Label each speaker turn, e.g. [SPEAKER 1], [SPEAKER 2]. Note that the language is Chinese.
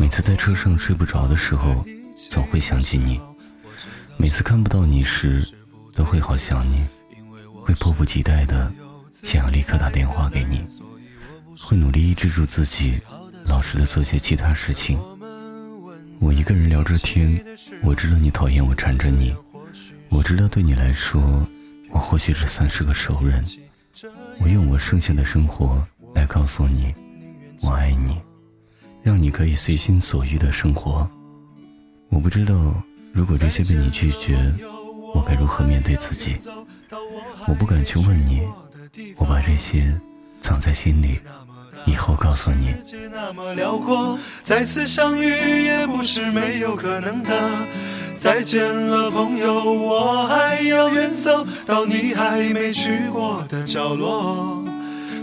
[SPEAKER 1] 每次在车上睡不着的时候，总会想起你；每次看不到你时，都会好想你，会迫不及待的想要立刻打电话给你，会努力抑制住自己，老实的做些其他事情。我一个人聊着天，我知道你讨厌我缠着你，我知道对你来说，我或许只算是个熟人。我用我剩下的生活来告诉你，我爱你，让你可以随心所欲的生活。我不知道，如果这些被你拒绝，我该如何面对自己？我不敢去问你，我把这些藏在心里。以后告诉你。
[SPEAKER 2] 那么辽阔，再次相遇也不是没有可能的。再见了，朋友，我还要远走到你还没去过的角落。